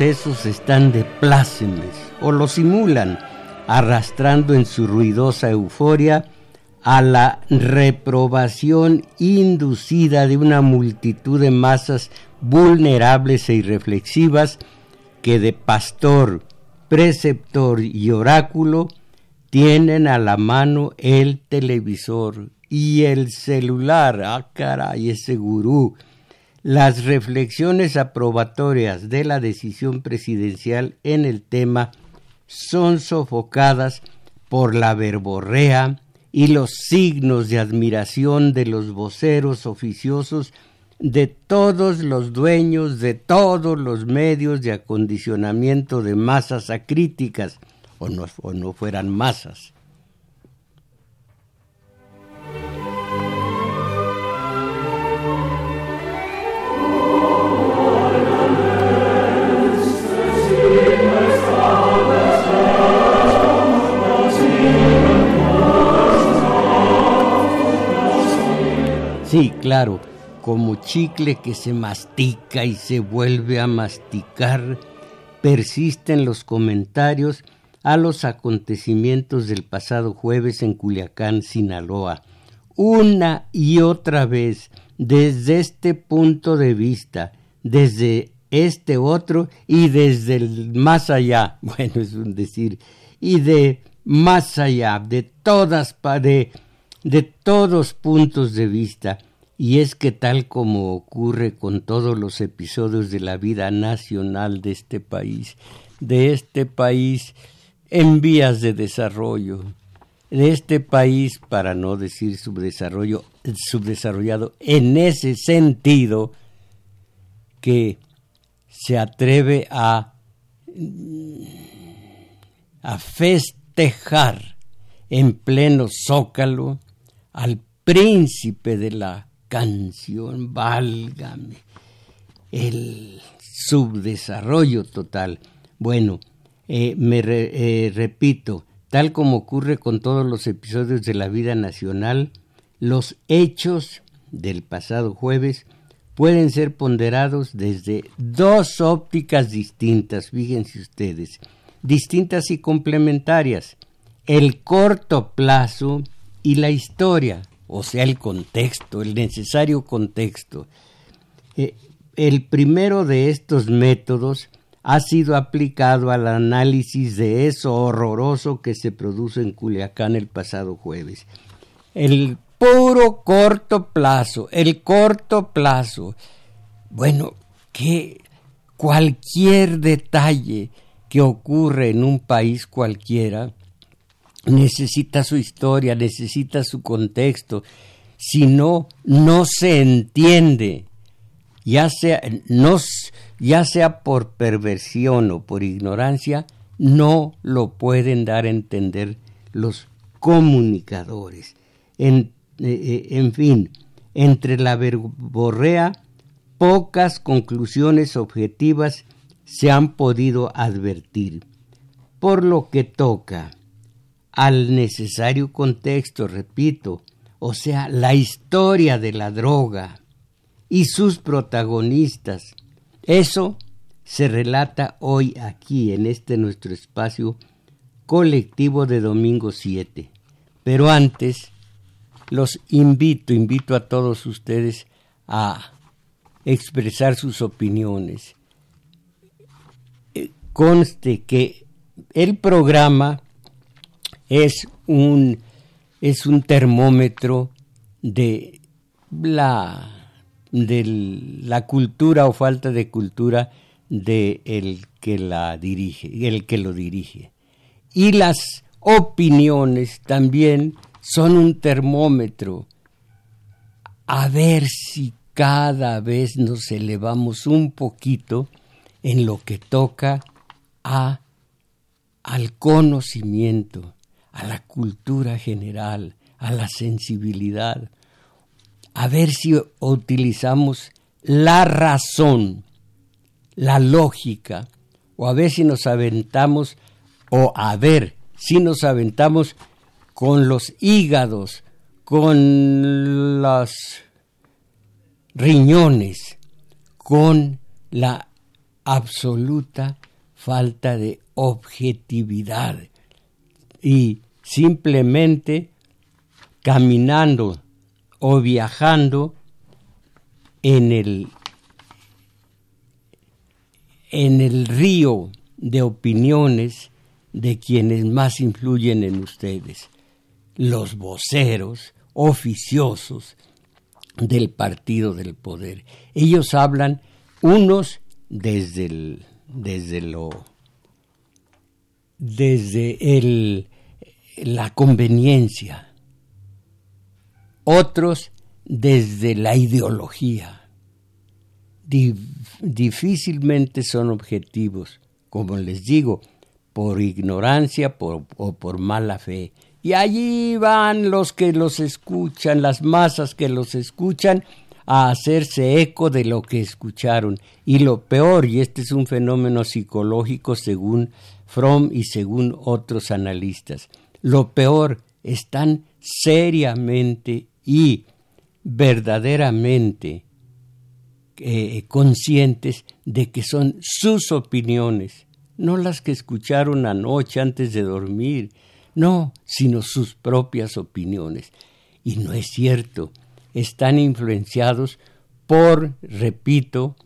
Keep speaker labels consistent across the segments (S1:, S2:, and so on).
S1: Están de plácemes o lo simulan, arrastrando en su ruidosa euforia a la reprobación inducida de una multitud de masas vulnerables e irreflexivas que de pastor, preceptor y oráculo tienen a la mano el televisor y el celular. Ah, caray, ese gurú las reflexiones aprobatorias de la decisión presidencial en el tema son sofocadas por la verborrea y los signos de admiración de los voceros oficiosos de todos los dueños de todos los medios de acondicionamiento de masas acríticas, o no, o no fueran masas. Sí, claro, como chicle que se mastica y se vuelve a masticar, persisten los comentarios a los acontecimientos del pasado jueves en Culiacán, Sinaloa. Una y otra vez, desde este punto de vista, desde este otro y desde el más allá, bueno, es un decir, y de más allá, de todas, de de todos puntos de vista, y es que tal como ocurre con todos los episodios de la vida nacional de este país, de este país en vías de desarrollo, de este país, para no decir subdesarrollo, subdesarrollado, en ese sentido que se atreve a, a festejar en pleno zócalo al príncipe de la canción, válgame, el subdesarrollo total. Bueno, eh, me eh, repito, tal como ocurre con todos los episodios de la vida nacional, los hechos del pasado jueves pueden ser ponderados desde dos ópticas distintas, fíjense ustedes, distintas y complementarias. El corto plazo y la historia, o sea, el contexto, el necesario contexto. Eh, el primero de estos métodos ha sido aplicado al análisis de eso horroroso que se produjo en Culiacán el pasado jueves. El puro corto plazo, el corto plazo. Bueno, que cualquier detalle que ocurre en un país cualquiera necesita su historia, necesita su contexto. Si no, no se entiende, ya sea, no, ya sea por perversión o por ignorancia, no lo pueden dar a entender los comunicadores. En, eh, eh, en fin, entre la verborrea, pocas conclusiones objetivas se han podido advertir. Por lo que toca al necesario contexto, repito, o sea, la historia de la droga y sus protagonistas. Eso se relata hoy aquí en este nuestro espacio colectivo de domingo 7. Pero antes, los invito, invito a todos ustedes a expresar sus opiniones. Eh, conste que el programa es un, es un termómetro de la de la cultura o falta de cultura de el que la dirige, el que lo dirige. Y las opiniones también son un termómetro. A ver si cada vez nos elevamos un poquito en lo que toca a, al conocimiento, a la cultura general, a la sensibilidad. A ver si utilizamos la razón, la lógica, o a ver si nos aventamos, o a ver si nos aventamos con los hígados, con los riñones, con la absoluta falta de objetividad y simplemente caminando o viajando en el en el río de opiniones de quienes más influyen en ustedes, los voceros oficiosos del partido del poder. Ellos hablan unos desde el, desde lo desde el, la conveniencia, otros desde la ideología. difícilmente son objetivos, como les digo, por ignorancia o por mala fe. Y allí van los que los escuchan, las masas que los escuchan, a hacerse eco de lo que escucharon. Y lo peor, y este es un fenómeno psicológico según Fromm y según otros analistas, lo peor, están seriamente y verdaderamente eh, conscientes de que son sus opiniones, no las que escucharon anoche antes de dormir, no, sino sus propias opiniones. Y no es cierto, están influenciados por, repito,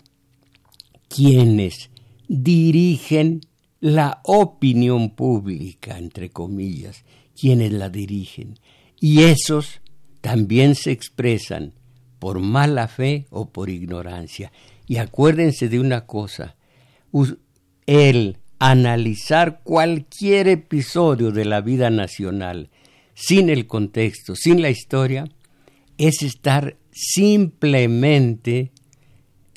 S1: quienes dirigen la opinión pública, entre comillas, quienes la dirigen. Y esos también se expresan por mala fe o por ignorancia. Y acuérdense de una cosa, el analizar cualquier episodio de la vida nacional sin el contexto, sin la historia, es estar simplemente,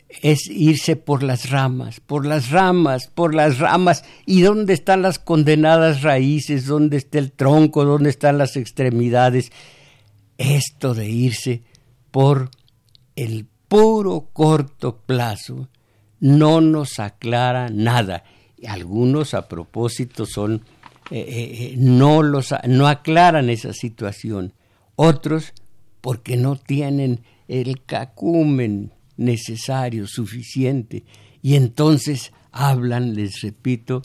S1: es irse por las ramas, por las ramas, por las ramas. ¿Y dónde están las condenadas raíces? ¿Dónde está el tronco? ¿Dónde están las extremidades? Esto de irse por el puro corto plazo no nos aclara nada. Algunos a propósito son eh, eh, eh, no los no aclaran esa situación. Otros porque no tienen el cacumen necesario, suficiente, y entonces hablan, les repito,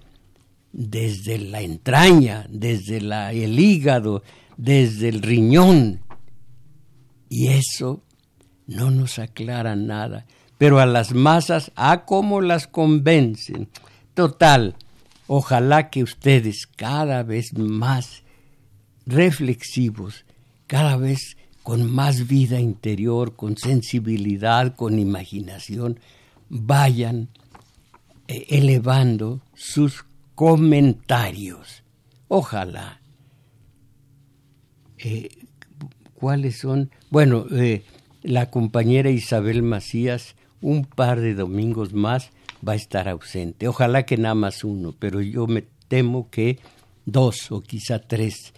S1: desde la entraña, desde la, el hígado, desde el riñón. Y eso no nos aclara nada. Pero a las masas, ¿a cómo las convencen? Total, ojalá que ustedes cada vez más reflexivos, cada vez con más vida interior, con sensibilidad, con imaginación, vayan eh, elevando sus comentarios. Ojalá. Eh, ¿Cuáles son? Bueno, eh, la compañera Isabel Macías, un par de domingos más va a estar ausente. Ojalá que nada más uno, pero yo me temo que dos o quizá tres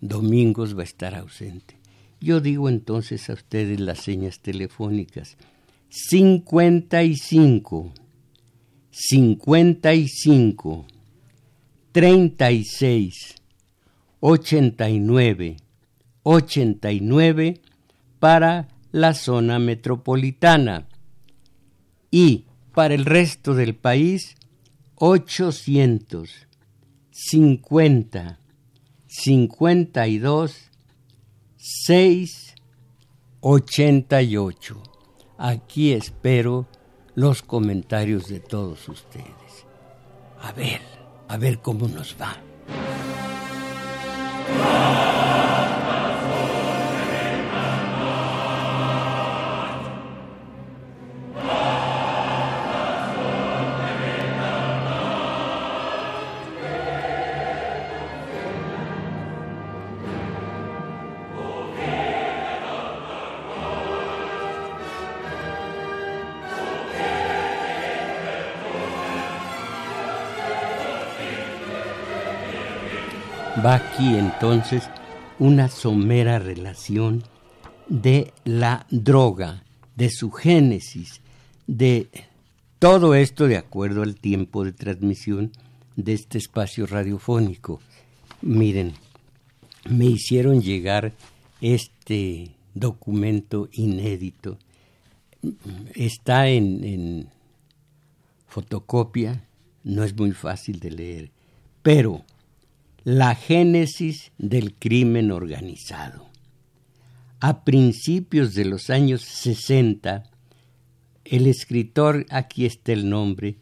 S1: domingos va a estar ausente. Yo digo entonces a ustedes las señas telefónicas. 55, 55, 36, 89, 89 para la zona metropolitana y para el resto del país 800, 50, 52 688. Aquí espero los comentarios de todos ustedes. A ver, a ver cómo nos va. Aquí entonces una somera relación de la droga, de su génesis, de todo esto de acuerdo al tiempo de transmisión de este espacio radiofónico. Miren, me hicieron llegar este documento inédito. Está en, en fotocopia, no es muy fácil de leer, pero la génesis del crimen organizado. A principios de los años 60, el escritor, aquí está el nombre,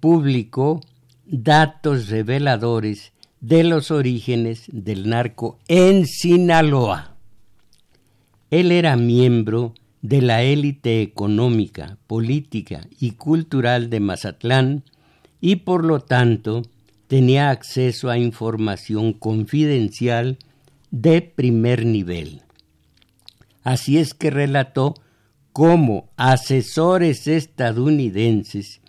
S1: publicó datos reveladores de los orígenes del narco en Sinaloa. Él era miembro de la élite económica, política y cultural de Mazatlán y por lo tanto tenía acceso a información confidencial de primer nivel. Así es que relató cómo asesores estadounidenses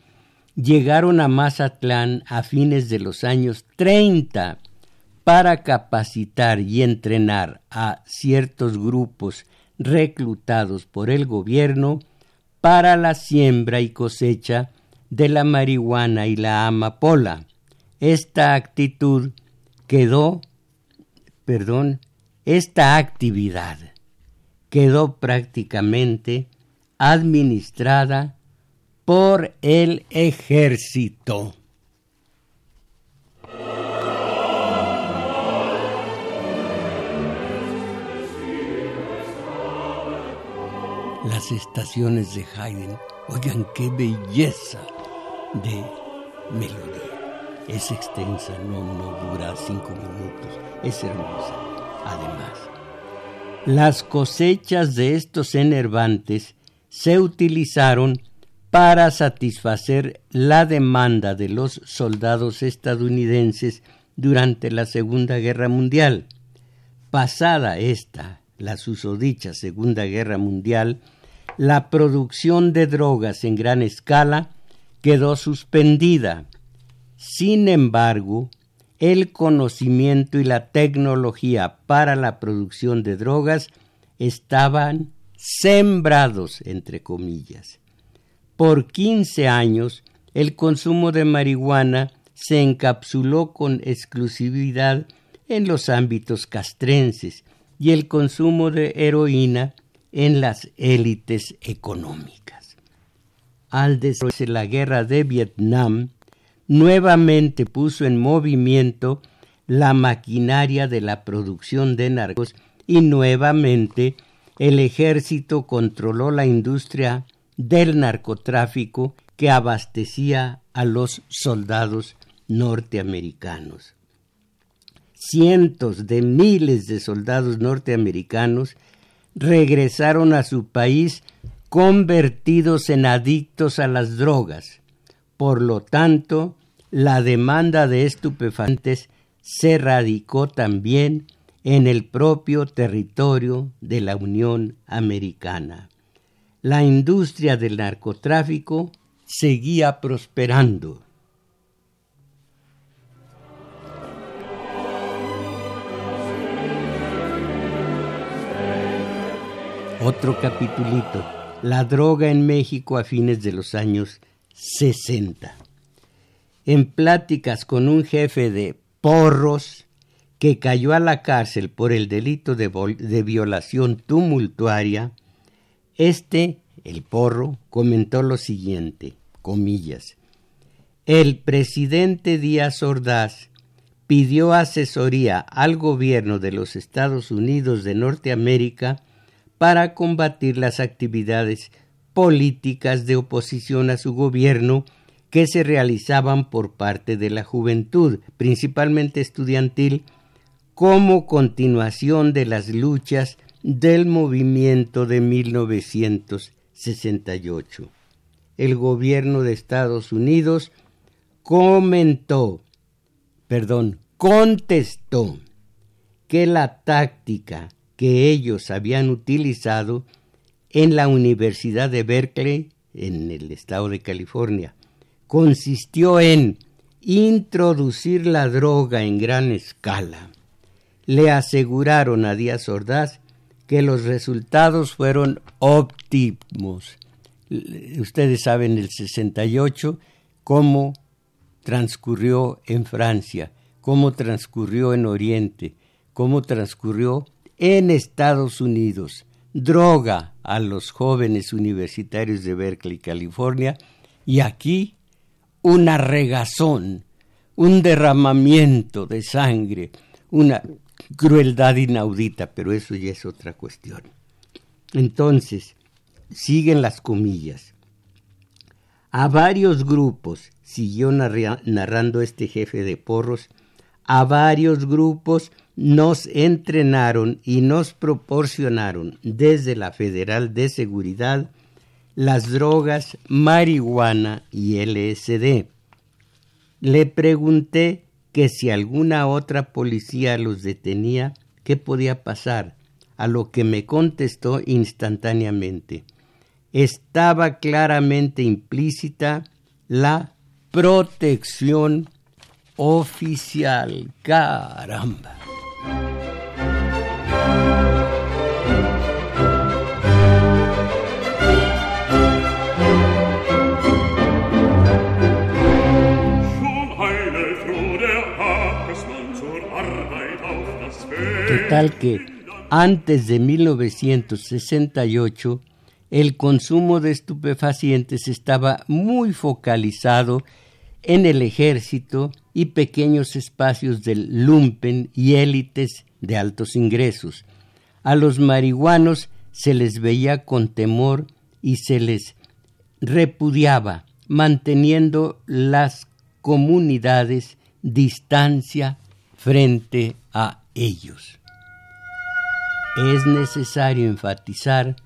S1: llegaron a Mazatlán a fines de los años 30 para capacitar y entrenar a ciertos grupos reclutados por el gobierno para la siembra y cosecha de la marihuana y la amapola. Esta actitud quedó, perdón, esta actividad quedó prácticamente administrada por el ejército. Las estaciones de Haydn, oigan qué belleza de melodía. Es extensa, no, no dura cinco minutos, es hermosa. Además, las cosechas de estos enervantes se utilizaron para satisfacer la demanda de los soldados estadounidenses durante la Segunda Guerra Mundial. Pasada esta, la susodicha Segunda Guerra Mundial, la producción de drogas en gran escala quedó suspendida. Sin embargo, el conocimiento y la tecnología para la producción de drogas estaban sembrados, entre comillas. Por 15 años, el consumo de marihuana se encapsuló con exclusividad en los ámbitos castrenses y el consumo de heroína en las élites económicas. Al desarrollarse la guerra de Vietnam, nuevamente puso en movimiento la maquinaria de la producción de narcos y nuevamente el ejército controló la industria del narcotráfico que abastecía a los soldados norteamericanos. Cientos de miles de soldados norteamericanos regresaron a su país convertidos en adictos a las drogas. Por lo tanto, la demanda de estupefantes se radicó también en el propio territorio de la Unión Americana. La industria del narcotráfico seguía prosperando. Otro capitulito, la droga en México a fines de los años 60 en pláticas con un jefe de porros que cayó a la cárcel por el delito de, violación tumultuaria, este, el porro, comentó lo siguiente, comillas, el presidente Díaz Ordaz pidió asesoría al gobierno de los Estados Unidos de Norteamérica para combatir las actividades políticas de oposición a su gobierno que se realizaban por parte de la juventud, principalmente estudiantil, como continuación de las luchas del movimiento de 1968. El gobierno de Estados Unidos comentó, perdón, contestó que la táctica que ellos habían utilizado en la Universidad de Berkeley, en el estado de California, consistió en introducir la droga en gran escala le aseguraron a Díaz Ordaz que los resultados fueron óptimos. Ustedes saben el 68 cómo transcurrió en Francia, cómo transcurrió en Oriente, cómo transcurrió en Estados Unidos. Droga a los jóvenes universitarios de Berkeley, California, y aquí una regazón, un derramamiento de sangre, una crueldad inaudita, pero eso ya es otra cuestión. Entonces, siguen las comillas. A varios grupos, siguió narrando este jefe de porros, a varios grupos nos entrenaron y nos proporcionaron desde la Federal de Seguridad las drogas marihuana y LSD. Le pregunté que si alguna otra policía los detenía, ¿qué podía pasar? A lo que me contestó instantáneamente. Estaba claramente implícita la protección oficial. Caramba. Total que antes de 1968 el consumo de estupefacientes estaba muy focalizado en el ejército y pequeños espacios del lumpen y élites de altos ingresos. A los marihuanos se les veía con temor y se les repudiaba, manteniendo las comunidades distancia frente a ellos. Es necesario enfatizar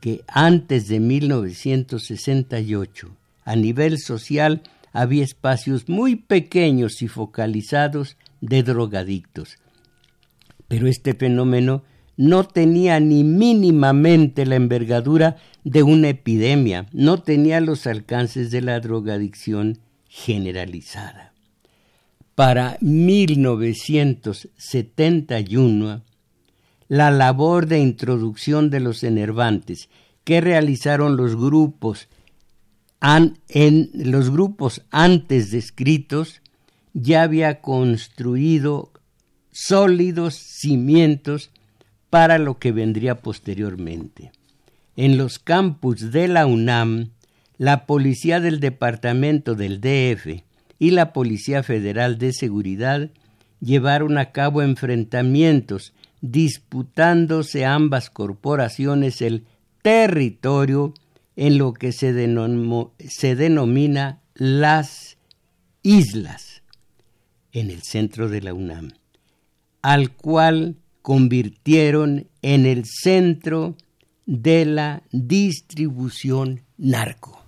S1: que antes de 1968, a nivel social, había espacios muy pequeños y focalizados de drogadictos. Pero este fenómeno no tenía ni mínimamente la envergadura de una epidemia, no tenía los alcances de la drogadicción generalizada. Para 1971, la labor de introducción de los enervantes que realizaron los grupos en los grupos antes descritos ya había construido sólidos cimientos para lo que vendría posteriormente. En los campus de la UNAM, la Policía del Departamento del DF y la Policía Federal de Seguridad llevaron a cabo enfrentamientos disputándose ambas corporaciones el territorio en lo que se, se denomina las islas en el centro de la UNAM, al cual convirtieron en el centro de la distribución narco.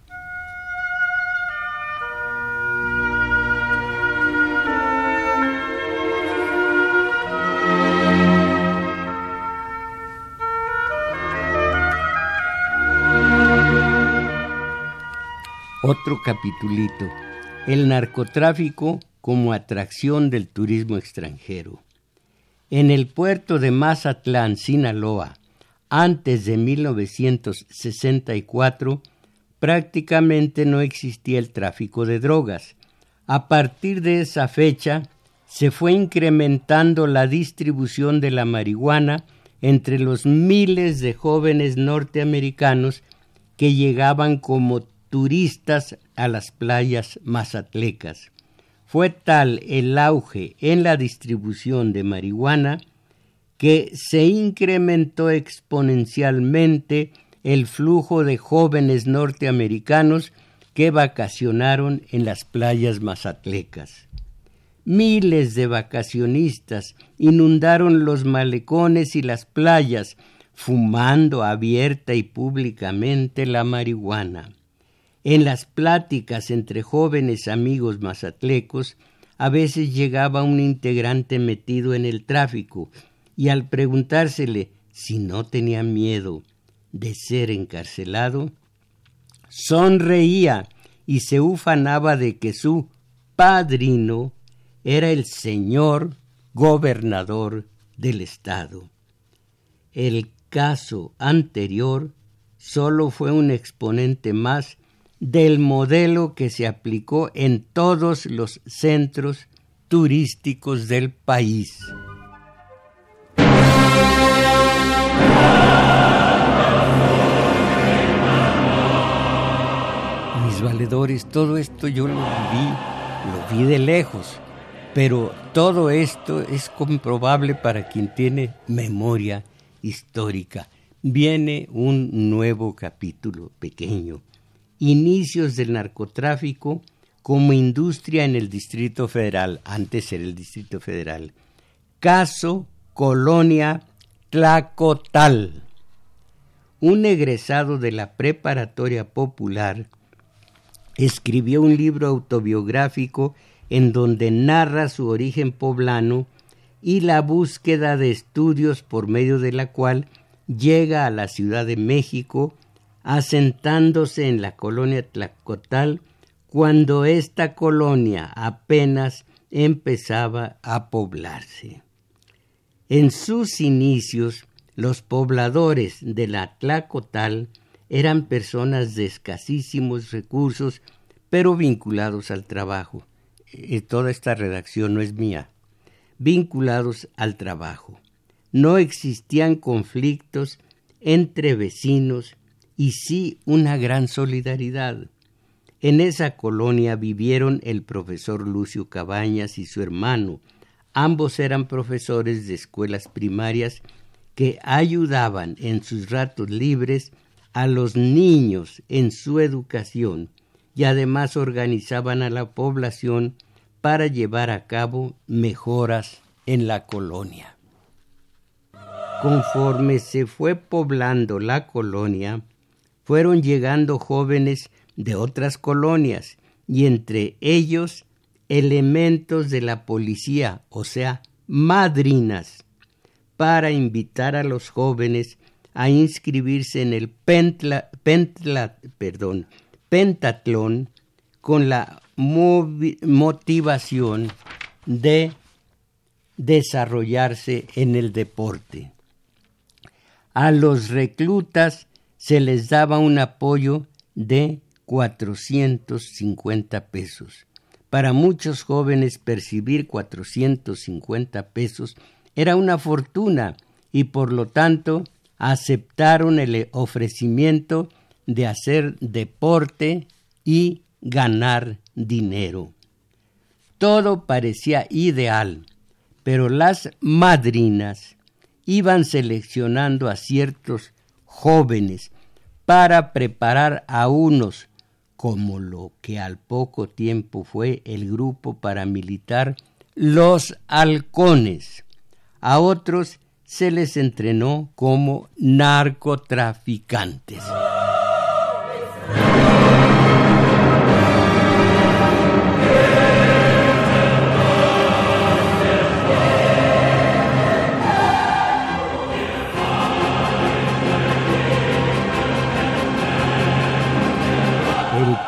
S1: Otro capitulito. El narcotráfico como atracción del turismo extranjero. En el puerto de Mazatlán, Sinaloa, antes de 1964, prácticamente no existía el tráfico de drogas. A partir de esa fecha, se fue incrementando la distribución de la marihuana entre los miles de jóvenes norteamericanos que llegaban como turistas a las playas mazatlecas. Fue tal el auge en la distribución de marihuana que se incrementó exponencialmente el flujo de jóvenes norteamericanos que vacacionaron en las playas mazatlecas. Miles de vacacionistas inundaron los malecones y las playas, fumando abierta y públicamente la marihuana. En las pláticas entre jóvenes amigos mazatlecos, a veces llegaba un integrante metido en el tráfico, y al preguntársele si no tenía miedo de ser encarcelado, sonreía y se ufanaba de que su padrino era el señor gobernador del Estado. El caso anterior solo fue un exponente más del modelo que se aplicó en todos los centros turísticos del país. Mis valedores, todo esto yo lo viví, lo vi de lejos, pero todo esto es comprobable para quien tiene memoria histórica. Viene un nuevo capítulo pequeño. Inicios del narcotráfico como industria en el Distrito Federal, antes era el Distrito Federal. Caso Colonia Tlacotal. Un egresado de la preparatoria popular escribió un libro autobiográfico en donde narra su origen poblano y la búsqueda de estudios por medio de la cual llega a la Ciudad de México, asentándose en la colonia Tlacotal cuando esta colonia apenas empezaba a poblarse. En sus inicios, los pobladores de la Tlacotal eran personas de escasísimos recursos, pero vinculados al trabajo. Y toda esta redacción no es mía. Vinculados al trabajo. No existían conflictos entre vecinos y sí una gran solidaridad. En esa colonia vivieron el profesor Lucio Cabañas y su hermano. Ambos eran profesores de escuelas primarias que ayudaban en sus ratos libres a los niños en su educación y además organizaban a la población para llevar a cabo mejoras en la colonia. Conforme se fue poblando la colonia, fueron llegando jóvenes de otras colonias y entre ellos elementos de la policía, o sea, madrinas, para invitar a los jóvenes a inscribirse en el pentatlón con la motivación de desarrollarse en el deporte. A los reclutas se les daba un apoyo de 450 pesos. Para muchos jóvenes percibir 450 pesos era una fortuna y por lo tanto aceptaron el ofrecimiento de hacer deporte y ganar dinero. Todo parecía ideal, pero las madrinas iban seleccionando a ciertos jóvenes para preparar a unos, como lo que al poco tiempo fue el grupo paramilitar Los Halcones. A otros se les entrenó como narcotraficantes.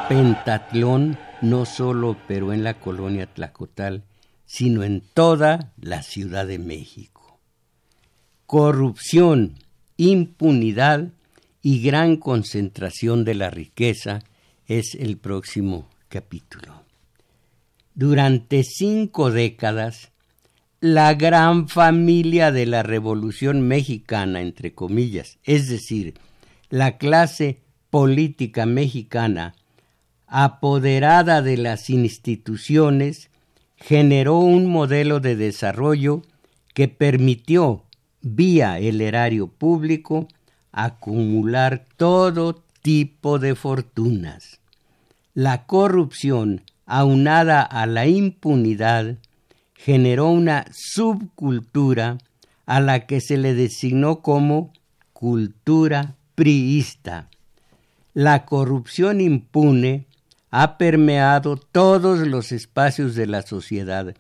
S1: Pentatlón no solo operó en la colonia Tlacotal, sino en toda la Ciudad de México. Corrupción, impunidad y gran concentración de la riqueza es el próximo capítulo. Durante cinco décadas, la gran familia de la Revolución Mexicana, entre comillas, es decir, la clase política mexicana, apoderada de las instituciones, generó un modelo de desarrollo que permitió, vía el erario público, acumular todo tipo de fortunas. La corrupción, aunada a la impunidad, generó una subcultura a la que se le designó como cultura priista. La corrupción impune ha permeado todos los espacios de la sociedad.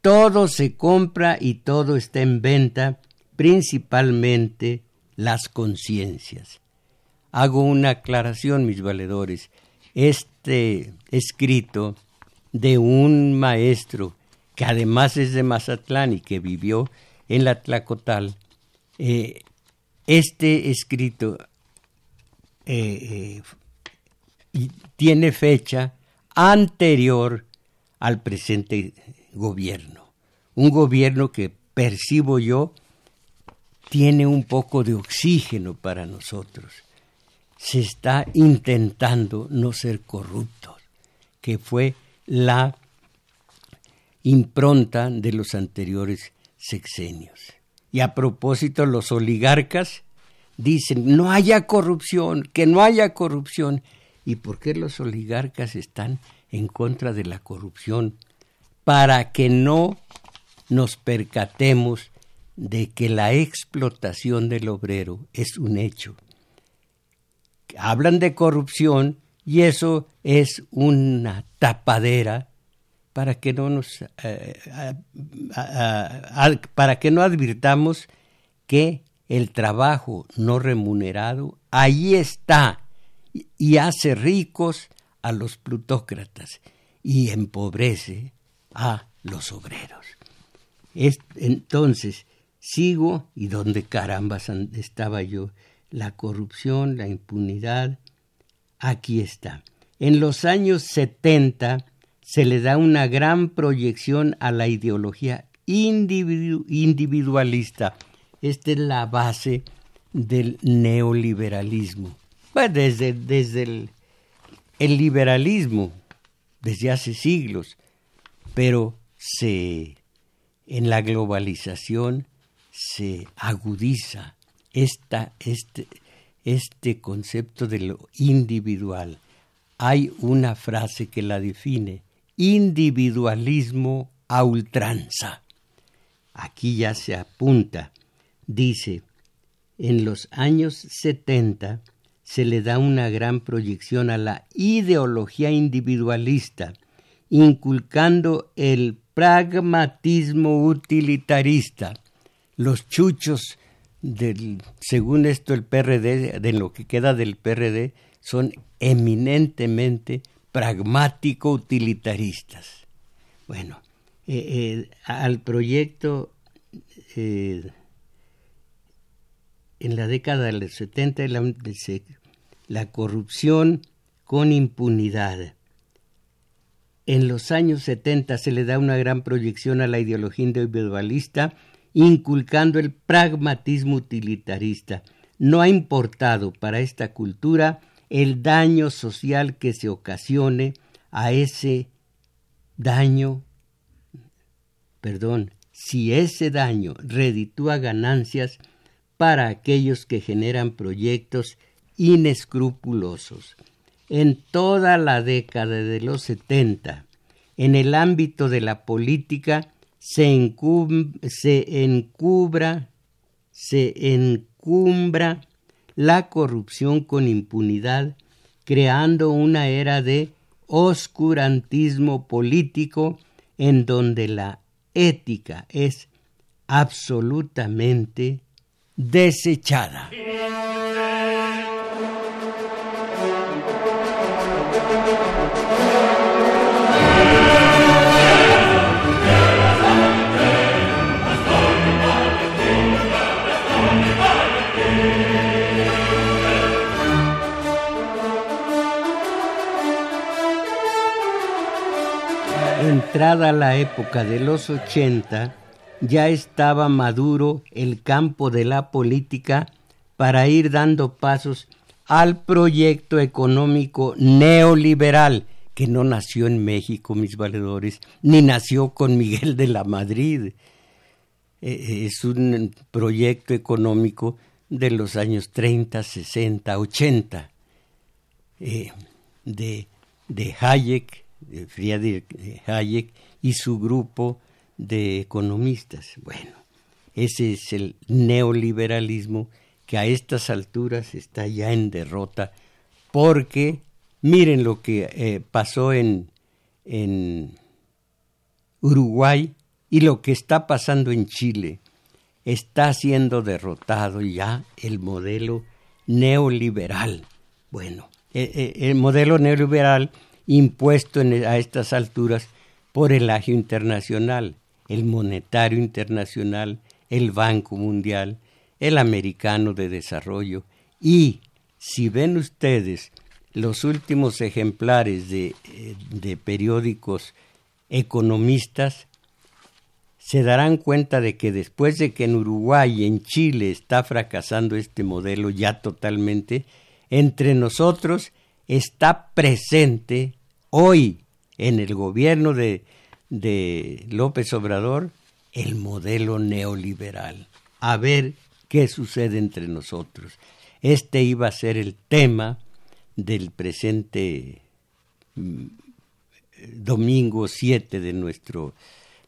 S1: Todo se compra y todo está en venta, principalmente las conciencias. Hago una aclaración, mis valedores. Este escrito de un maestro que además es de Mazatlán y que vivió en la Tlacotal, eh, este escrito eh, eh, tiene fecha anterior al presente gobierno. Un gobierno que percibo yo tiene un poco de oxígeno para nosotros. Se está intentando no ser corruptos, que fue la impronta de los anteriores sexenios. Y a propósito, los oligarcas dicen, no haya corrupción, que no haya corrupción. ¿Y por qué los oligarcas están en contra de la corrupción? Para que no nos percatemos de que la explotación del obrero es un hecho. Hablan de corrupción y eso es una tapadera para que no nos eh, para que no advirtamos que el trabajo no remunerado ahí está y hace ricos a los plutócratas y empobrece a los obreros. entonces, sigo y donde carambas estaba yo, la corrupción, la impunidad, aquí está. En los años 70 se le da una gran proyección a la ideología individualista. Esta es la base del neoliberalismo. Desde, desde el, liberalismo, desde hace siglos, pero se, en la globalización se agudiza esta, este, este concepto de lo individual. Hay una frase que la define, individualismo a ultranza. Aquí ya se apunta, dice, en los años 70 se le da una gran proyección a la ideología individualista, inculcando el pragmatismo utilitarista. Los chuchos del, según esto el PRD, de lo que queda del PRD, son eminentemente pragmático-utilitaristas. Bueno, eh, eh, al proyecto eh, en la década de los 70 la, la corrupción con impunidad. En los años 70 se le da una gran proyección a la ideología individualista, inculcando el pragmatismo utilitarista. No ha importado para esta cultura el daño social que se ocasione a ese daño, perdón, si ese daño reditúa ganancias para aquellos que generan proyectos inescrupulosos. En toda la década de los setenta, en el ámbito de la política, se, se encubra, se encumbra la corrupción con impunidad, creando una era de oscurantismo político en donde la ética es absolutamente desechada. Entrada la época de los 80, ya estaba maduro el campo de la política para ir dando pasos al proyecto económico neoliberal, que no nació en México, mis valedores, ni nació con Miguel de la Madrid. E, e, es un proyecto económico de los años 30, 60, 80, de, de Hayek, Friedrich Hayek y su grupo de economistas. Bueno, ese es el neoliberalismo que a estas alturas está ya en derrota porque miren lo que eh, pasó en, en Uruguay y lo que está pasando en Chile. Está siendo derrotado ya el modelo neoliberal. Bueno, eh, eh, el modelo neoliberal impuesto a estas alturas por el agio internacional, el monetario internacional, el Banco Mundial, el Americano de Desarrollo. Y, si ven ustedes los últimos ejemplares de, eh, de periódicos economistas, se darán cuenta de que después de que en Uruguay y en Chile está fracasando este modelo ya totalmente, entre nosotros está presente hoy en el gobierno de, de López Obrador el modelo neoliberal. A ver qué sucede entre nosotros. Este iba a ser el tema del presente mm, domingo 7 de nuestro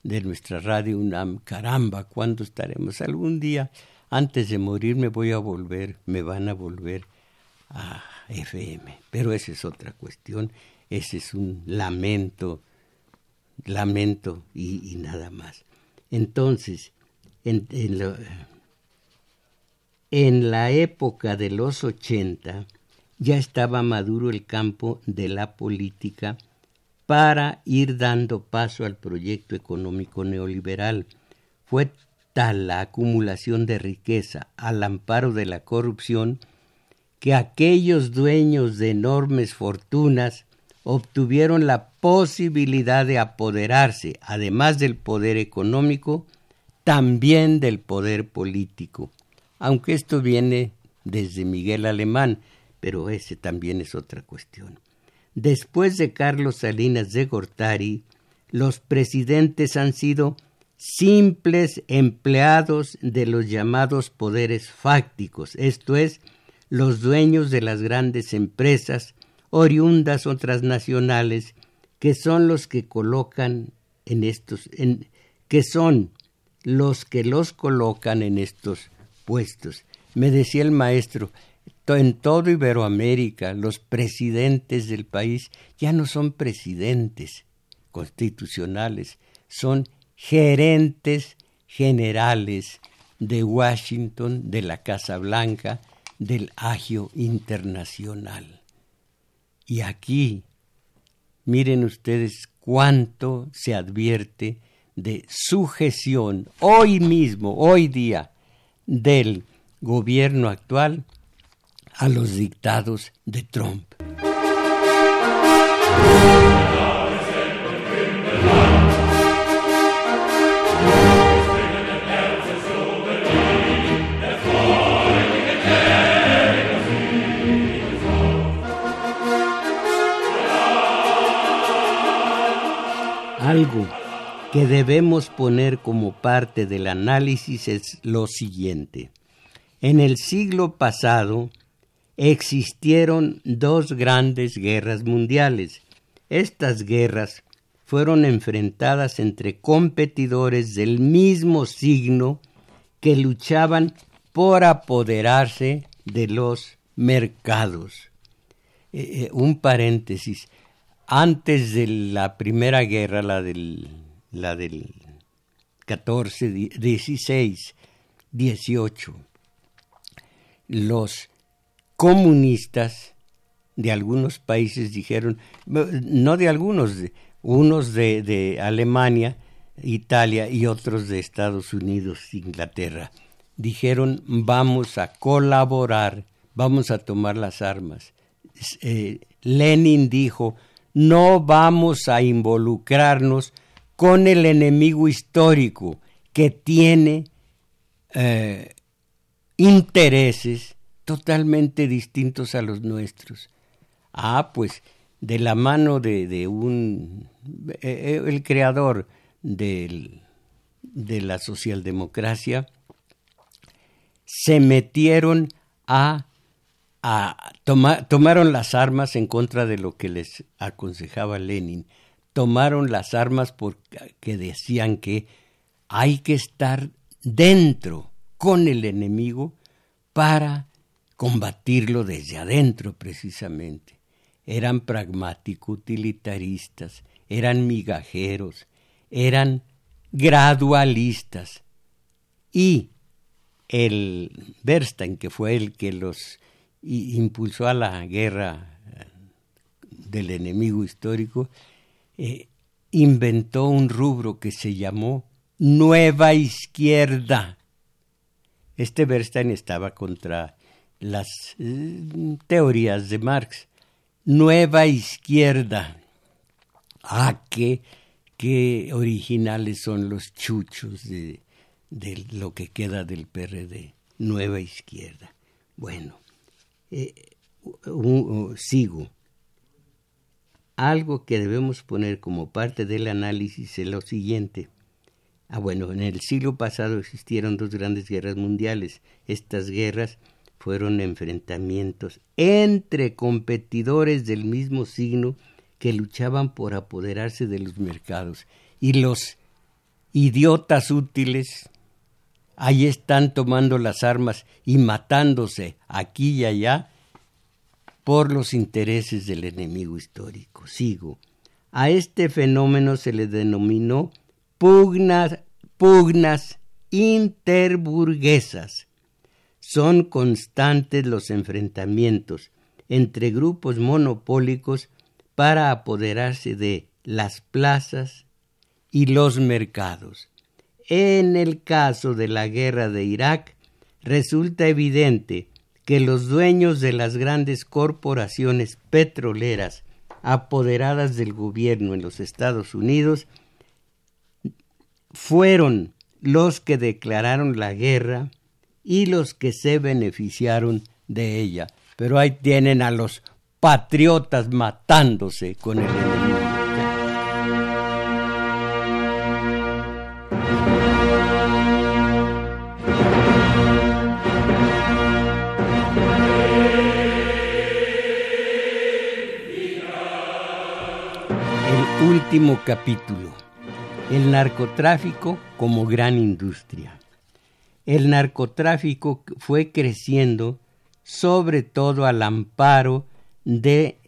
S1: de nuestra radio UNAM. Caramba, ¿cuándo estaremos? Algún día, antes de morir, me voy a volver, me van a volver a FM. Pero esa es otra cuestión, ese es un lamento, lamento y, nada más. Entonces, en, en la época de los 80 ya estaba maduro el campo de la política para ir dando paso al proyecto económico neoliberal. Fue tal la acumulación de riqueza al amparo de la corrupción que aquellos dueños de enormes fortunas obtuvieron la posibilidad de apoderarse, además del poder económico, también del poder político, aunque esto viene desde Miguel Alemán, pero ese también es otra cuestión. Después de Carlos Salinas de Gortari, los presidentes han sido simples empleados de los llamados poderes fácticos, esto es, los dueños de las grandes empresas, oriundas o transnacionales, que son los que colocan en estos, en, que son los que los colocan en estos puestos. Me decía el maestro, en todo Iberoamérica los presidentes del país ya no son presidentes constitucionales, son gerentes generales de Washington, de la Casa Blanca, del Agio Internacional. Y aquí, miren ustedes cuánto se advierte de sujeción hoy mismo, hoy día, del gobierno actual a los dictados de Trump. Algo que debemos poner como parte del análisis es lo siguiente. En el siglo pasado, existieron dos grandes guerras mundiales. Estas guerras fueron enfrentadas entre competidores del mismo signo que luchaban por apoderarse de los mercados. Eh, eh, un paréntesis. Antes de la primera guerra, la del, la del 14, 16, 18, los comunistas de algunos países dijeron, no de algunos, unos de, de Alemania, Italia y otros de Estados Unidos, Inglaterra, dijeron vamos a colaborar, vamos a tomar las armas. Eh, Lenin dijo no vamos a involucrarnos con el enemigo histórico que tiene eh, intereses totalmente distintos a los nuestros. Ah, pues de la mano de, un, eh, eh, el creador de la socialdemocracia, se metieron a, tomaron las armas en contra de lo que les aconsejaba Lenin, tomaron las armas porque decían que hay que estar dentro con el enemigo para combatirlo desde adentro precisamente. Eran pragmáticos, utilitaristas, eran migajeros, eran gradualistas. Y el Bernstein, que fue el que los impulsó a la guerra eh, del enemigo histórico, eh, inventó un rubro que se llamó Nueva Izquierda Este Bernstein estaba contra las eh, teorías de Marx. Nueva izquierda. Ah, qué, qué originales son los chuchos de, de lo que queda del PRD. Nueva izquierda. Bueno, eh, sigo. Algo que debemos poner como parte del análisis es lo siguiente. Ah, bueno, en el siglo pasado existieron dos grandes guerras mundiales. Estas guerras fueron enfrentamientos entre competidores del mismo signo que luchaban por apoderarse de los mercados. Y los idiotas útiles ahí están tomando las armas y matándose aquí y allá por los intereses del enemigo histórico. Sigo. A este fenómeno se le denominó pugnas, pugnas interburguesas. Son constantes los enfrentamientos entre grupos monopólicos para apoderarse de las plazas y los mercados. En el caso de la guerra de Irak, resulta evidente que los dueños de las grandes corporaciones petroleras apoderadas del gobierno en los Estados Unidos fueron los que declararon la guerra y los que se beneficiaron de ella. Pero ahí tienen a los patriotas matándose con el. Capítulo el narcotráfico como gran industria. El narcotráfico fue creciendo sobre todo al amparo de,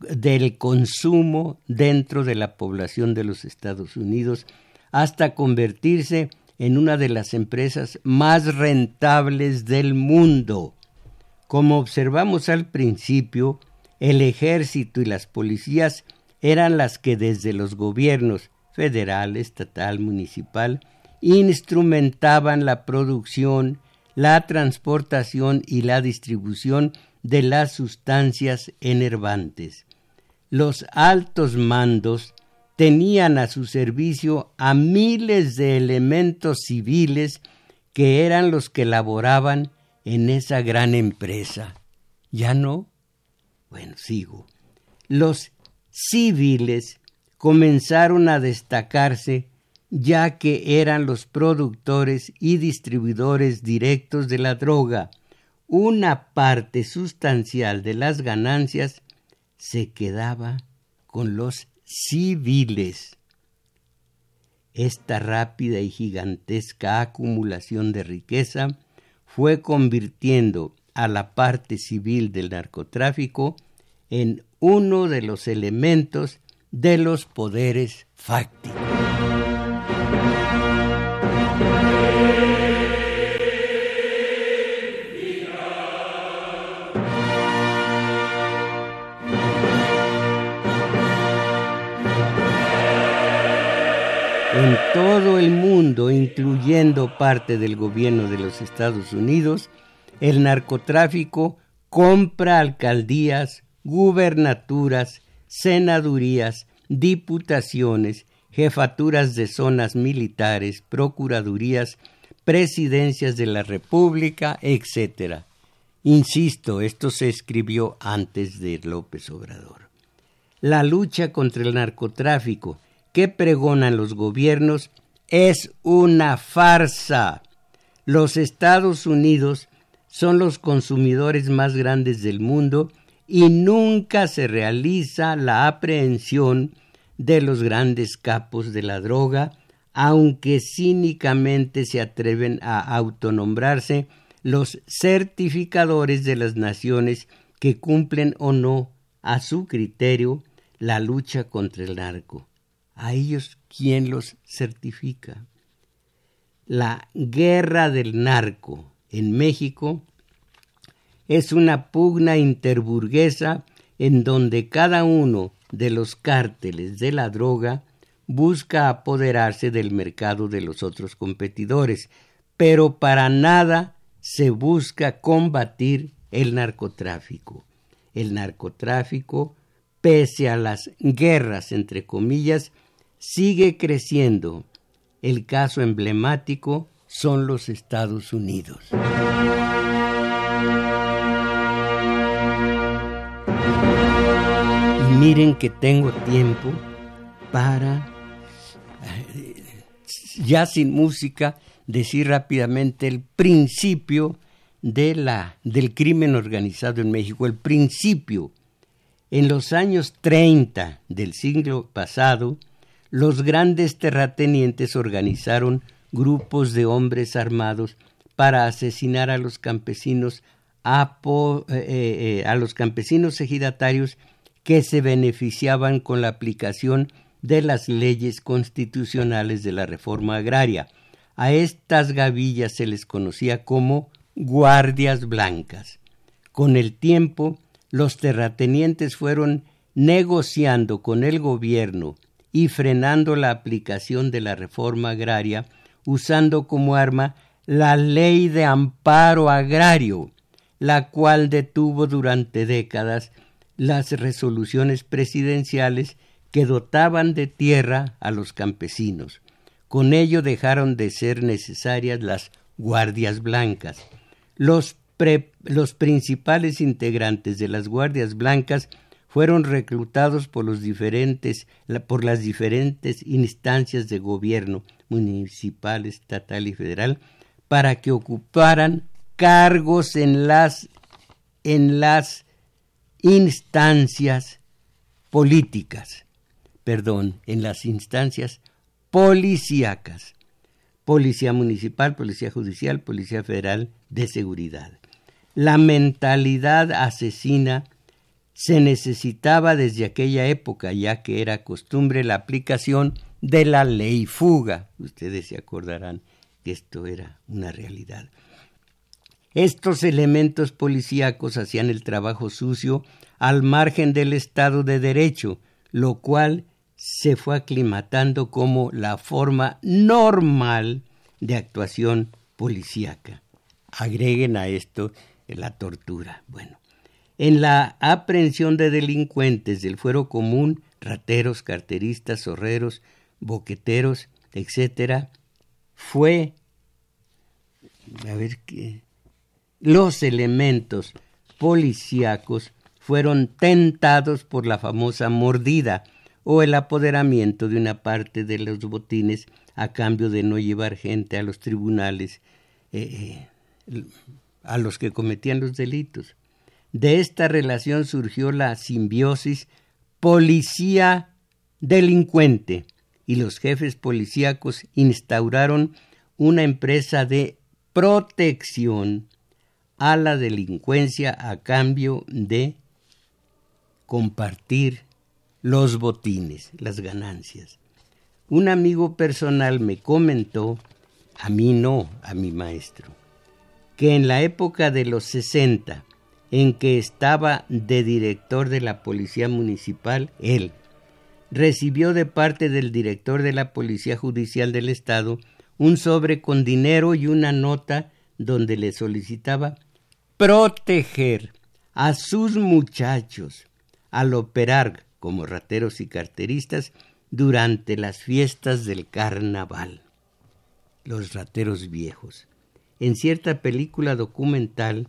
S1: del consumo dentro de la población de los Estados Unidos hasta convertirse en una de las empresas más rentables del mundo. Como observamos al principio, el ejército y las policías eran las que desde los gobiernos federal, estatal, municipal, instrumentaban la producción, la transportación y la distribución de las sustancias enervantes. Los altos mandos tenían a su servicio a miles de elementos civiles que eran los que laboraban en esa gran empresa. ¿Ya no? Bueno, sigo. Los civiles comenzaron a destacarse ya que eran los productores y distribuidores directos de la droga. Una parte sustancial de las ganancias se quedaba con los civiles. Esta rápida y gigantesca acumulación de riqueza fue convirtiendo a la parte civil del narcotráfico en uno de los elementos de los poderes fácticos. En todo el mundo, incluyendo parte del gobierno de los Estados Unidos, el narcotráfico compra alcaldías, gubernaturas, senadurías, diputaciones, jefaturas de zonas militares, procuradurías, presidencias de la República, etc. Insisto, esto se escribió antes de López Obrador. La lucha contra el narcotráfico que pregonan los gobiernos es una farsa. Los Estados Unidos son los consumidores más grandes del mundo y nunca se realiza la aprehensión de los grandes capos de la droga, aunque cínicamente se atreven a autonombrarse los certificadores de las naciones que cumplen o no a su criterio la lucha contra el narco. A ellos, ¿quién los certifica? La guerra del narco en México es una pugna interburguesa en donde cada uno de los cárteles de la droga busca apoderarse del mercado de los otros competidores, pero para nada se busca combatir el narcotráfico. El narcotráfico, pese a las guerras, entre comillas, sigue creciendo. El caso emblemático son los Estados Unidos. Miren que tengo tiempo para, eh, ya sin música, decir rápidamente el principio de la, del crimen organizado en México, el principio. En los años 30 del siglo pasado, los grandes terratenientes organizaron grupos de hombres armados para asesinar a los campesinos a, eh, eh, a los campesinos ejidatarios que se beneficiaban con la aplicación de las leyes constitucionales de la reforma agraria. A estas gavillas se les conocía como guardias blancas. Con el tiempo, los terratenientes fueron negociando con el gobierno y frenando la aplicación de la reforma agraria, usando como arma la ley de amparo agrario, la cual detuvo durante décadas las resoluciones presidenciales que dotaban de tierra a los campesinos. Con ello dejaron de ser necesarias las guardias blancas. Los, los principales integrantes de las guardias blancas fueron reclutados por, los diferentes, por las diferentes instancias de gobierno municipal, estatal y federal para que ocuparan cargos en las, en las instancias políticas, perdón, en las instancias policíacas, policía municipal, policía judicial, policía federal de seguridad. La mentalidad asesina se necesitaba desde aquella época, ya que era costumbre la aplicación de la ley fuga. Ustedes se acordarán que esto era una realidad. Estos elementos policíacos hacían el trabajo sucio al margen del Estado de Derecho, lo cual se fue aclimatando como la forma normal de actuación policíaca. Agreguen a esto la tortura. Bueno, en la aprehensión de delincuentes del fuero común, rateros, carteristas, zorreros, boqueteros, etcétera, fue a ver qué los elementos policíacos fueron tentados por la famosa mordida o el apoderamiento de una parte de los botines a cambio de no llevar gente a los tribunales eh, eh, a los que cometían los delitos. De esta relación surgió la simbiosis policía-delincuente y los jefes policíacos instauraron una empresa de protección a la delincuencia a cambio de compartir los botines, las ganancias. Un amigo personal me comentó, a mí no, a mi maestro, que en la época de los 60, en que estaba de director de la Policía Municipal, él recibió de parte del director de la Policía Judicial del Estado un sobre con dinero y una nota donde le solicitaba proteger a sus muchachos al operar como rateros y carteristas durante las fiestas del carnaval. Los rateros viejos. En cierta película documental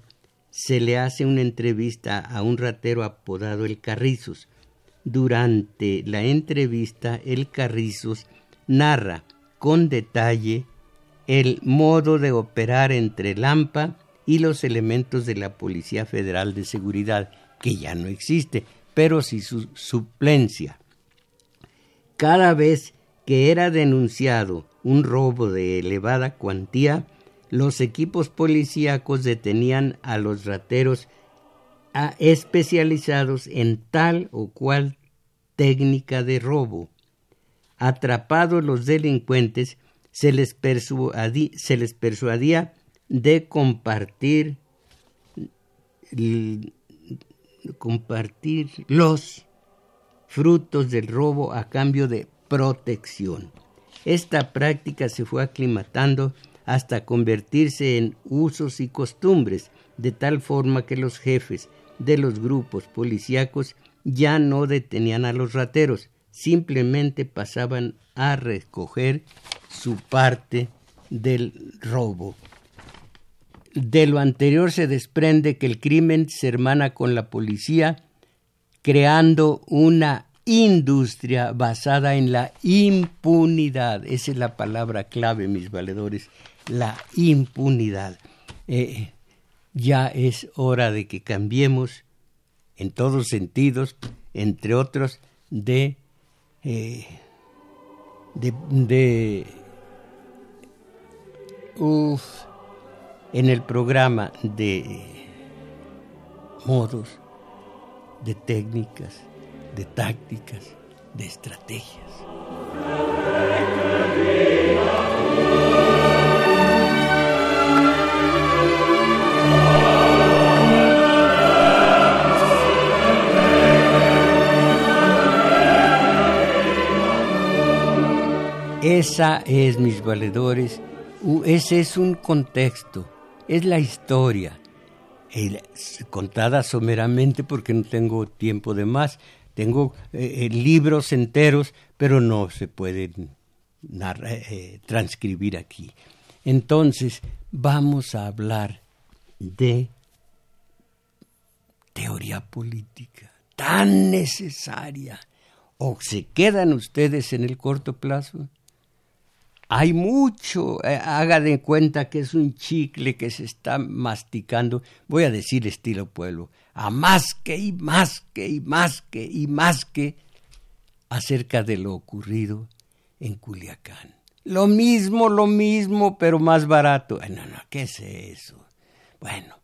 S1: se le hace una entrevista a un ratero apodado el Carrizos. Durante la entrevista, el Carrizos narra con detalle el modo de operar entre Lampa y los elementos de la Policía Federal de Seguridad, que ya no existe, pero sí su suplencia. Cada vez que era denunciado un robo de elevada cuantía, los equipos policíacos detenían a los rateros especializados en tal o cual técnica de robo. Atrapados los delincuentes, se les persuadía de compartir, compartir los frutos del robo a cambio de protección. Esta práctica se fue aclimatando hasta convertirse en usos y costumbres, de tal forma que los jefes de los grupos policíacos ya no detenían a los rateros, simplemente pasaban a recoger su parte del robo. De lo anterior se desprende que el crimen se hermana con la policía, creando una industria basada en la impunidad. Esa es la palabra clave, mis valedores, la impunidad. Eh, ya es hora de que cambiemos en todos sentidos, entre otros, de, eh, de, de en el programa de modos, de técnicas, de tácticas, de estrategias. Esa es, mis valedores, ese es un contexto, es la historia, contada someramente porque no tengo tiempo de más. Tengo eh, eh, libros enteros, pero no se pueden eh, transcribir aquí. Entonces, vamos a hablar de teoría política, tan necesaria. ¿O se quedan ustedes en el corto plazo? Hay mucho, eh, haga de cuenta que es un chicle que se está masticando, voy a decir estilo pueblo, a más que y más que y más que y más que acerca de lo ocurrido en Culiacán. Lo mismo, lo mismo, pero más barato. no, no, ¿qué es eso? Bueno,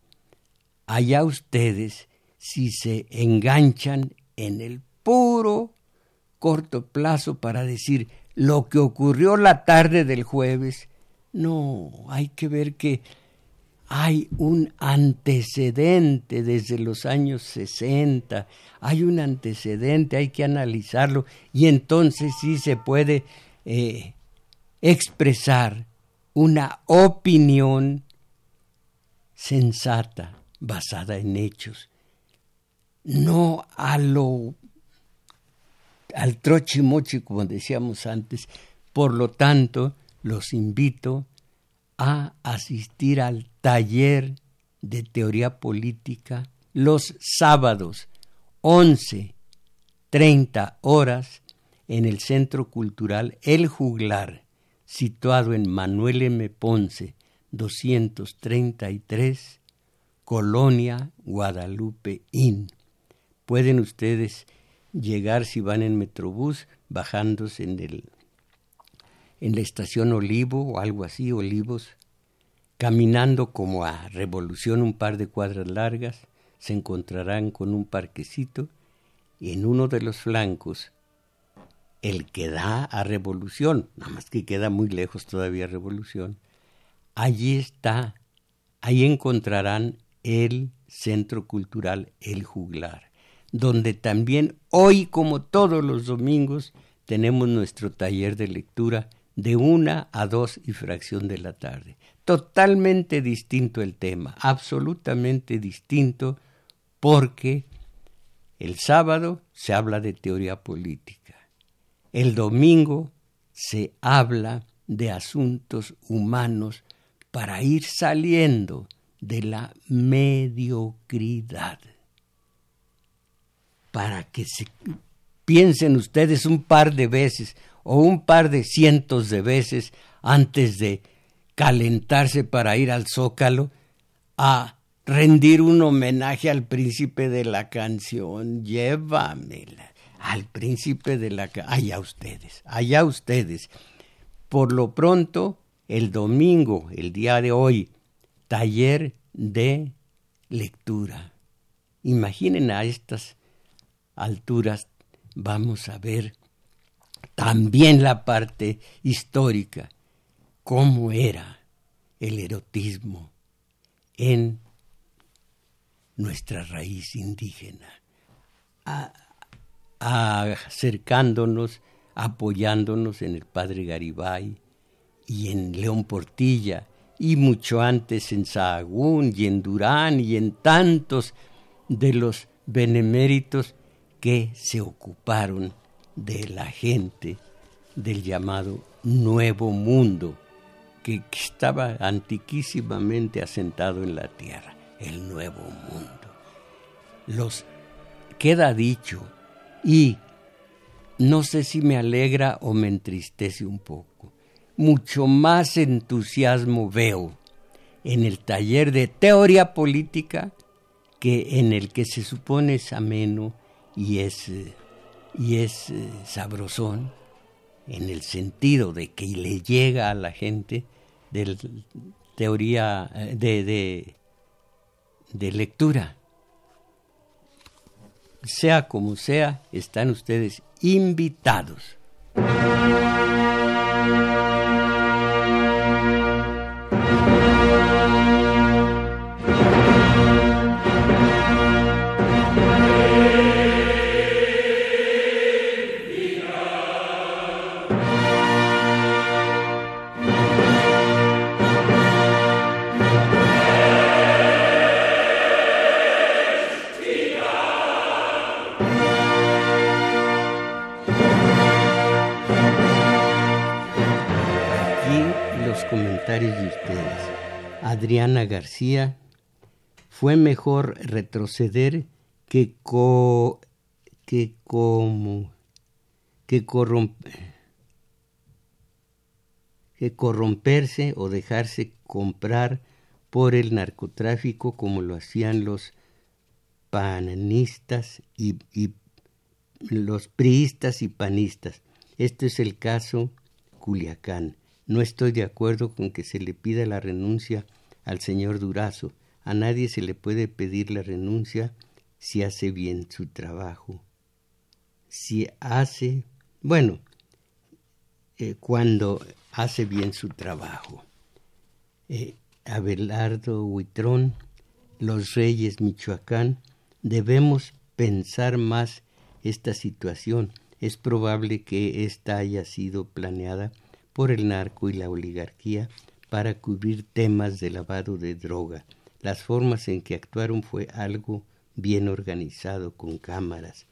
S1: allá ustedes si se enganchan en el puro corto plazo para decir lo que ocurrió la tarde del jueves. No, hay que ver que hay un antecedente desde los años 60, hay un antecedente, hay que analizarlo y entonces sí se puede eh, expresar una opinión sensata, basada en hechos, no a lo al trochimochi, como decíamos antes. Por lo tanto, los invito a asistir al taller de teoría política los sábados, 11, 30 horas, en el Centro Cultural El Juglar, situado en Manuel M. Ponce, 233, Colonia Guadalupe Inn. Pueden ustedes llegar si van en Metrobús, bajándose en, el, en la estación Olivo o algo así, Olivos, caminando como a Revolución un par de cuadras largas, se encontrarán con un parquecito y en uno de los flancos, el que da a Revolución, nada más que queda muy lejos todavía Revolución, allí está, ahí encontrarán el Centro Cultural El Juglar donde también hoy, como todos los domingos, tenemos nuestro taller de lectura de una a dos y fracción de la tarde. Totalmente distinto el tema, absolutamente distinto, porque el sábado se habla de teoría política, el domingo se habla de asuntos humanos para ir saliendo de la mediocridad para que se piensen ustedes un par de veces o un par de cientos de veces antes de calentarse para ir al zócalo a rendir un homenaje al príncipe de la canción. Llévamela. Al príncipe de la canción. Allá ustedes, allá ustedes. Por lo pronto, el domingo, el día de hoy, taller de lectura. Imaginen a estas alturas vamos a ver también la parte histórica, cómo era el erotismo en nuestra raíz indígena, acercándonos, apoyándonos en el padre Garibay y en León Portilla y mucho antes en Sahagún y en Durán y en tantos de los beneméritos que se ocuparon de la gente del llamado Nuevo Mundo, que, estaba antiquísimamente asentado en la tierra, el Nuevo Mundo. Los queda dicho y no sé si me alegra o me entristece un poco. Mucho más entusiasmo veo en el taller de teoría política que en el que se supone es ameno y es, y es eh, sabrosón, en el sentido de que le llega a la gente de teoría eh, de, de, de lectura. Sea como sea, están ustedes invitados. Fue mejor retroceder que, que corromperse o dejarse comprar por el narcotráfico como lo hacían los panistas y, y, los priistas y panistas. Este es el caso Culiacán. No estoy de acuerdo con que se le pida la renuncia al señor Durazo. A nadie se le puede pedir la renuncia si hace bien su trabajo. Si hace, bueno, eh, cuando hace bien su trabajo. Eh, Abelardo Huitrón, los Reyes Michoacán, debemos pensar más esta situación. Es probable que ésta haya sido planeada por el narco y la oligarquía para cubrir temas de lavado de droga. Las formas en que actuaron fue algo bien organizado con cámaras.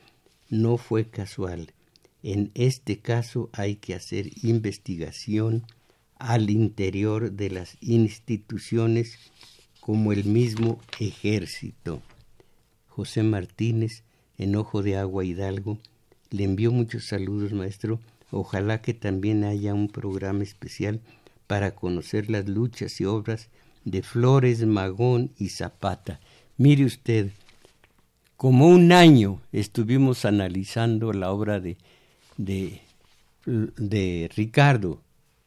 S1: No fue casual. En este caso hay que hacer investigación al interior de las instituciones como el mismo ejército. José Martínez, en Ojo de Agua Hidalgo, le envió muchos saludos, maestro. Ojalá que también haya un programa especial para conocer las luchas y obras de Flores, Magón y Zapata. Mire usted, como un año estuvimos analizando la obra de, de, Ricardo,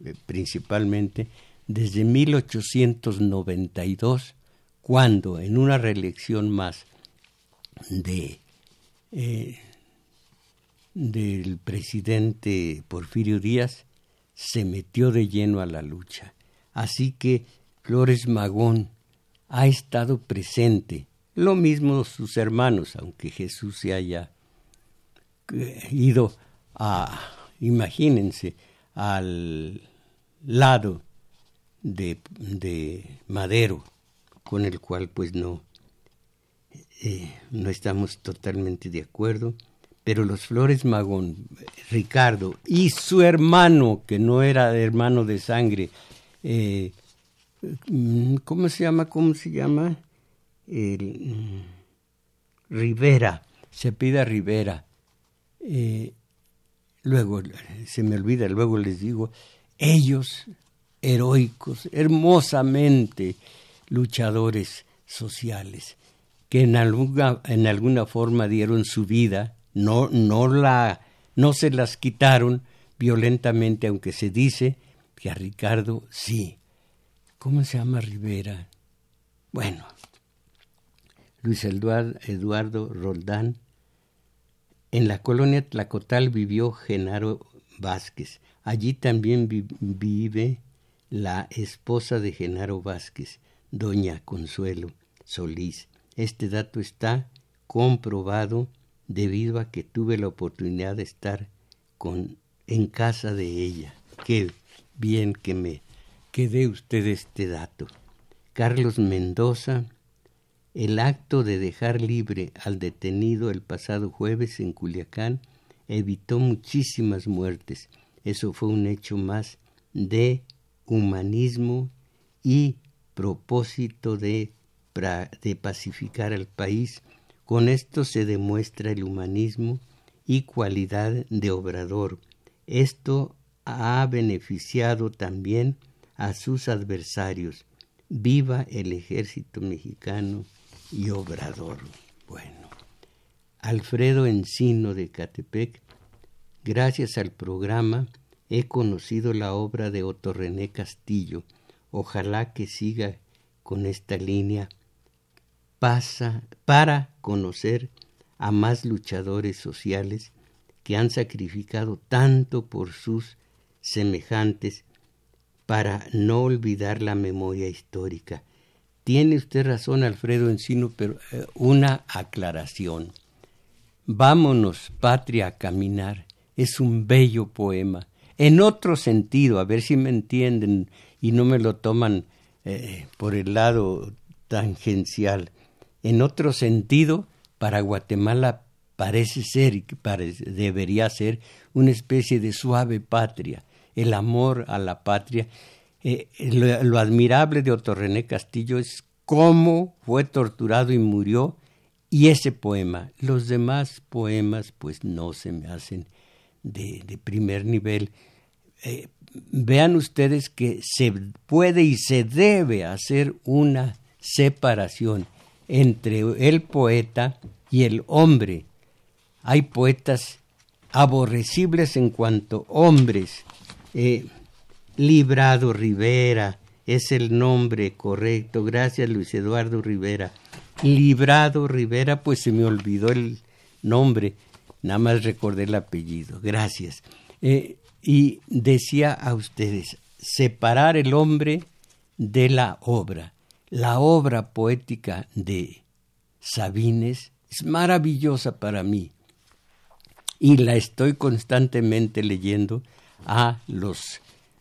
S1: eh, principalmente, desde 1892, cuando en una reelección más de, eh, del presidente Porfirio Díaz, se metió de lleno a la lucha. Así que Flores Magón ha estado presente, lo mismo sus hermanos, aunque Jesús se haya eh, ido a, imagínense, al lado de, de Madero, con el cual pues no, eh, no estamos totalmente de acuerdo pero los Flores Magón, Ricardo y su hermano, que no era hermano de sangre, eh, mm, ¿cómo se llama? ¿Cómo se llama? Mm, Rivera, se pide a Rivera. Eh, luego, se me olvida, luego les digo, ellos, heroicos, hermosamente luchadores sociales, que en alguna, en alguna forma dieron su vida no, no, la, no se las quitaron violentamente, aunque se dice que a Ricardo sí. ¿Cómo se llama Rivera? Bueno, Luis Eduardo Roldán. En la colonia Tlacotal vivió Genaro Vázquez. Allí también vive la esposa de Genaro Vázquez, doña Consuelo Solís. Este dato está comprobado debido a que tuve la oportunidad de estar con, en casa de ella. Qué bien que me que dé usted este dato. Carlos Mendoza, el acto de dejar libre al detenido el pasado jueves en Culiacán evitó muchísimas muertes. Eso fue un hecho más de humanismo y propósito de, de pacificar al país. Con esto se demuestra el humanismo y cualidad de obrador. Esto ha beneficiado también a sus adversarios. Viva el ejército mexicano y obrador. Bueno, Alfredo Encino de Catepec, gracias al programa he conocido la obra de Otto René Castillo. Ojalá que siga con esta línea pasa para conocer a más luchadores sociales que han sacrificado tanto por sus semejantes para no olvidar la memoria histórica. Tiene usted razón, Alfredo Encino, pero eh, una aclaración. Vámonos, patria, a caminar. Es un bello poema. En otro sentido, a ver si me entienden y no me lo toman eh, por el lado tangencial. En otro sentido, para Guatemala parece ser y debería ser una especie de suave patria el amor a la patria. Eh, lo, admirable de Otto René Castillo es cómo fue torturado y murió y ese poema. Los demás poemas pues no se me hacen de, primer nivel. Eh, vean ustedes que se puede y se debe hacer una separación entre el poeta y el hombre. Hay poetas aborrecibles en cuanto hombres eh, Librado Rivera es el nombre correcto. Gracias, Luis Eduardo Rivera. Librado Rivera, pues se me olvidó el nombre. Nada más recordé el apellido. Gracias. Eh, y decía a ustedes, separar el hombre de la obra. La obra poética de Sabines es maravillosa para mí y la estoy constantemente leyendo a los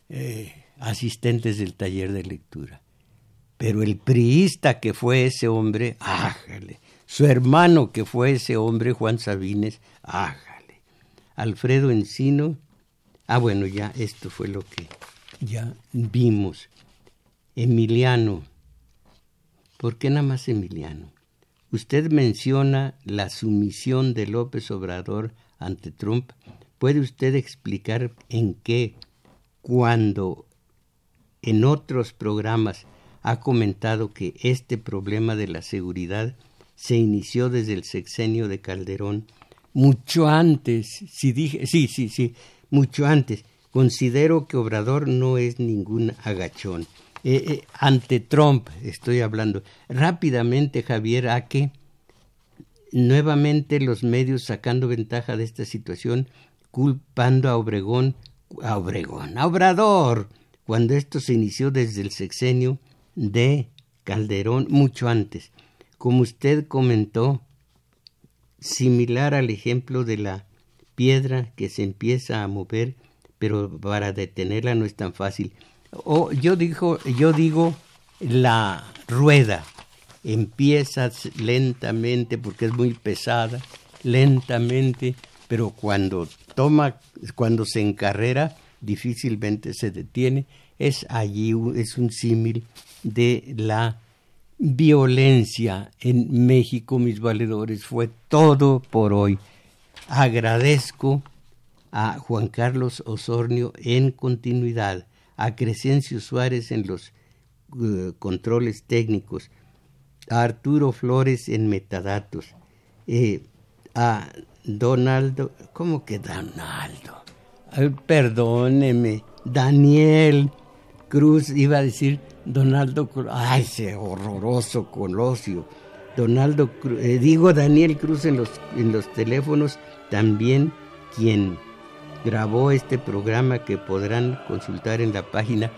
S1: eh, asistentes del taller de lectura. Pero el priista que fue ese hombre, ájale. Su hermano que fue ese hombre, Juan Sabines, ájale. Alfredo Encino, ah bueno, ya esto fue lo que ya vimos. Emiliano, ¿por qué nada más Emiliano? Usted menciona la sumisión de López Obrador ante Trump ¿Puede usted explicar en qué, cuando en otros programas ha comentado que este problema de la seguridad se inició desde el sexenio de Calderón, mucho antes, si dije, sí, sí, sí, mucho antes. Considero que Obrador no es ningún agachón. Eh, eh, ante Trump estoy hablando. Rápidamente, Javier Aque, nuevamente los medios sacando ventaja de esta situación culpando a Obregón, a Obregón, a Obrador, cuando esto se inició desde el sexenio de Calderón mucho antes. Como usted comentó, similar al ejemplo de la piedra que se empieza a mover, pero para detenerla no es tan fácil. O yo digo, yo digo la rueda empieza lentamente porque es muy pesada, lentamente, pero cuando toma, cuando se encarrera, difícilmente se detiene. Es allí, es un símil de la violencia en México, mis valedores. Fue todo por hoy. Agradezco a Juan Carlos Osornio en continuidad, a Crescencio Suárez en los eh, controles técnicos, a Arturo Flores en metadatos, eh, a Donaldo, ¿cómo que Donaldo? perdóneme, Daniel Cruz, iba a decir Donaldo Cruz, ay, ese horroroso Colosio. Donaldo Cruz, eh, digo Daniel Cruz en los, en los teléfonos, también quien grabó este programa que podrán consultar en la página.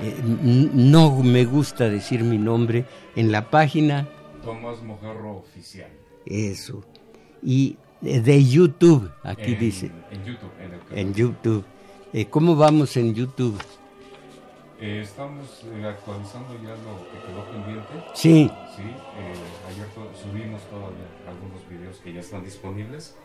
S1: Eh, no me gusta decir mi nombre, en la página.
S2: Tomás Mojarro Oficial.
S1: Eso. Y de YouTube, aquí dice.
S2: En YouTube.
S1: En, YouTube. Eh, ¿Cómo vamos en YouTube?
S3: Eh, estamos eh, actualizando ya lo que quedó pendiente.
S1: Sí.
S3: Sí, eh, ayer subimos todavía algunos videos que ya están disponibles.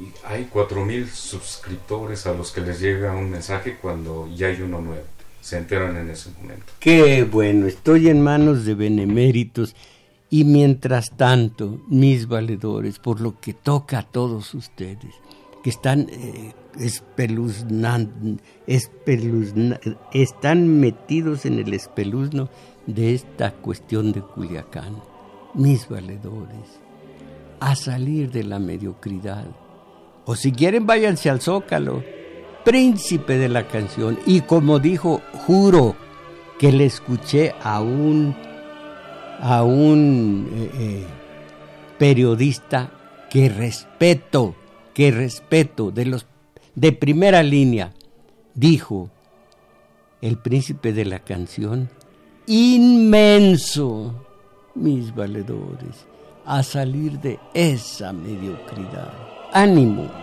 S3: Y hay 4.000 suscriptores a los que les llega un mensaje cuando ya hay uno nuevo. Se enteran en ese momento.
S1: Qué bueno, estoy en manos de beneméritos. Y mientras tanto, mis valedores, por lo que toca a todos ustedes, que están están metidos en el espeluzno de esta cuestión de Culiacán, mis valedores, a salir de la mediocridad. O si quieren, váyanse al Zócalo, príncipe de la canción. Y como dijo, juro que le escuché a un, a un eh, eh, periodista que respeto, que respeto de los de primera línea, dijo el príncipe de la canción, inmenso, mis valedores, a salir de esa mediocridad. Ánimo.